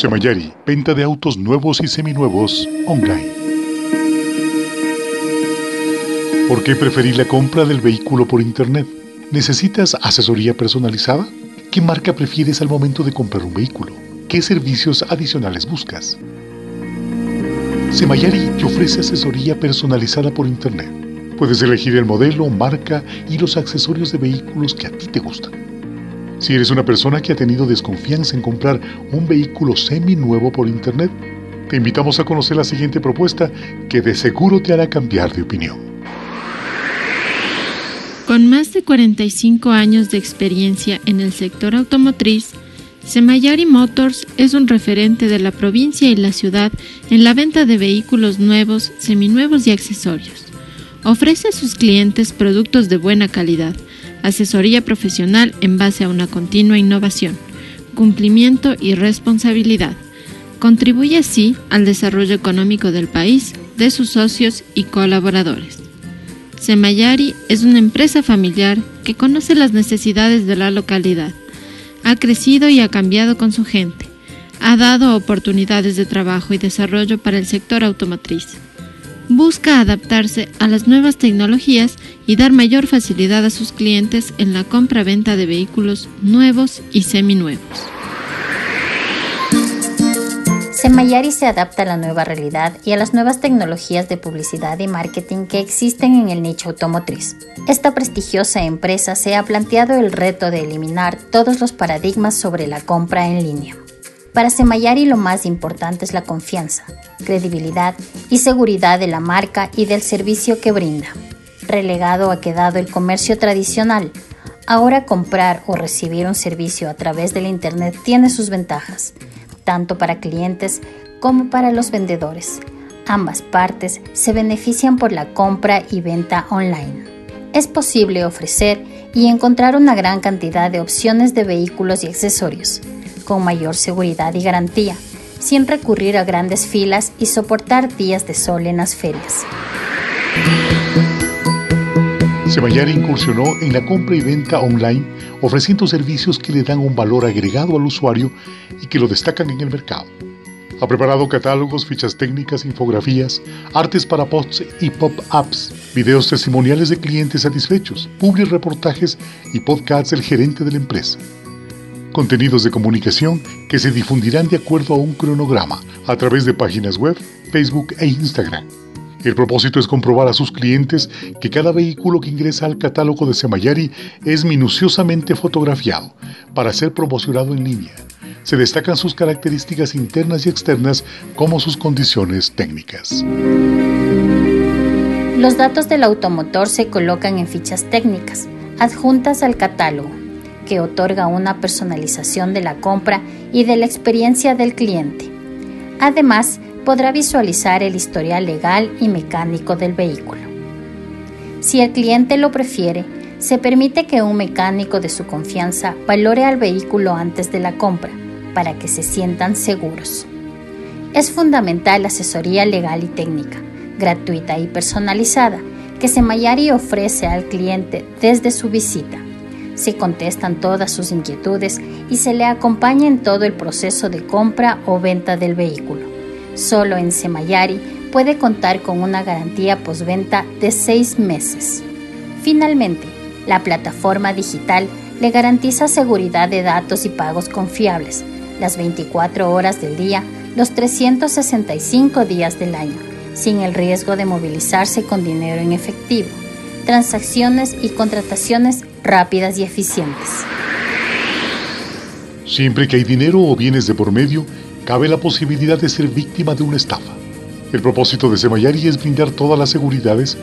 Semayari, venta de autos nuevos y seminuevos online. ¿Por qué preferir la compra del vehículo por Internet? ¿Necesitas asesoría personalizada? ¿Qué marca prefieres al momento de comprar un vehículo? ¿Qué servicios adicionales buscas? Semayari te ofrece asesoría personalizada por Internet. Puedes elegir el modelo, marca y los accesorios de vehículos que a ti te gustan. Si eres una persona que ha tenido desconfianza en comprar un vehículo semi-nuevo por Internet, te invitamos a conocer la siguiente propuesta que de seguro te hará cambiar de opinión. Con más de 45 años de experiencia en el sector automotriz, Semayari Motors es un referente de la provincia y la ciudad en la venta de vehículos nuevos, seminuevos y accesorios. Ofrece a sus clientes productos de buena calidad, asesoría profesional en base a una continua innovación, cumplimiento y responsabilidad. Contribuye así al desarrollo económico del país, de sus socios y colaboradores. Semayari es una empresa familiar que conoce las necesidades de la localidad ha crecido y ha cambiado con su gente. Ha dado oportunidades de trabajo y desarrollo para el sector automotriz. Busca adaptarse a las nuevas tecnologías y dar mayor facilidad a sus clientes en la compra-venta de vehículos nuevos y seminuevos. Semayari se adapta a la nueva realidad y a las nuevas tecnologías de publicidad y marketing que existen en el nicho automotriz. Esta prestigiosa empresa se ha planteado el reto de eliminar todos los paradigmas sobre la compra en línea. Para Semayari lo más importante es la confianza, credibilidad y seguridad de la marca y del servicio que brinda. Relegado ha quedado el comercio tradicional. Ahora comprar o recibir un servicio a través del Internet tiene sus ventajas tanto para clientes como para los vendedores. Ambas partes se benefician por la compra y venta online. Es posible ofrecer y encontrar una gran cantidad de opciones de vehículos y accesorios, con mayor seguridad y garantía, sin recurrir a grandes filas y soportar días de sol en las ferias. Semayari incursionó en la compra y venta online ofreciendo servicios que le dan un valor agregado al usuario y que lo destacan en el mercado. Ha preparado catálogos, fichas técnicas, infografías, artes para posts y pop-ups, videos testimoniales de clientes satisfechos, public reportajes y podcasts del gerente de la empresa. Contenidos de comunicación que se difundirán de acuerdo a un cronograma a través de páginas web, Facebook e Instagram. El propósito es comprobar a sus clientes que cada vehículo que ingresa al catálogo de Semayari es minuciosamente fotografiado para ser promocionado en línea. Se destacan sus características internas y externas como sus condiciones técnicas. Los datos del automotor se colocan en fichas técnicas, adjuntas al catálogo, que otorga una personalización de la compra y de la experiencia del cliente. Además, podrá visualizar el historial legal y mecánico del vehículo. Si el cliente lo prefiere, se permite que un mecánico de su confianza valore al vehículo antes de la compra para que se sientan seguros. Es fundamental la asesoría legal y técnica, gratuita y personalizada, que Semayari ofrece al cliente desde su visita. Se contestan todas sus inquietudes y se le acompaña en todo el proceso de compra o venta del vehículo. Solo en Semayari puede contar con una garantía postventa de seis meses. Finalmente, la plataforma digital le garantiza seguridad de datos y pagos confiables, las 24 horas del día, los 365 días del año, sin el riesgo de movilizarse con dinero en efectivo, transacciones y contrataciones rápidas y eficientes. Siempre que hay dinero o bienes de por medio, cabe la posibilidad de ser víctima de una estafa. El propósito de Semayari es brindar todas las seguridades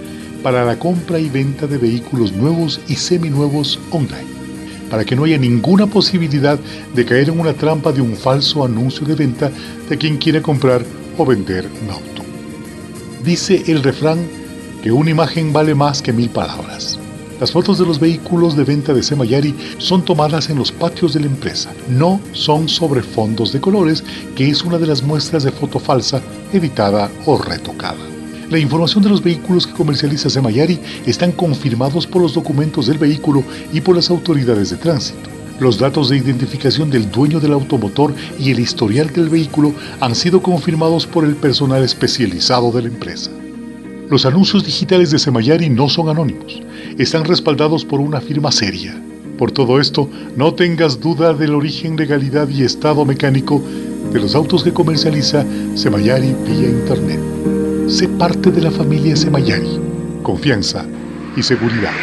para la compra y venta de vehículos nuevos y seminuevos online, para que no haya ninguna posibilidad de caer en una trampa de un falso anuncio de venta de quien quiere comprar o vender un auto. Dice el refrán que una imagen vale más que mil palabras. Las fotos de los vehículos de venta de Semayari son tomadas en los patios de la empresa, no son sobre fondos de colores, que es una de las muestras de foto falsa, editada o retocada. La información de los vehículos que comercializa Semayari están confirmados por los documentos del vehículo y por las autoridades de tránsito. Los datos de identificación del dueño del automotor y el historial del vehículo han sido confirmados por el personal especializado de la empresa. Los anuncios digitales de Semayari no son anónimos, están respaldados por una firma seria. Por todo esto, no tengas duda del origen, legalidad y estado mecánico de los autos que comercializa Semayari vía Internet. Sé parte de la familia Semayari. Confianza y seguridad.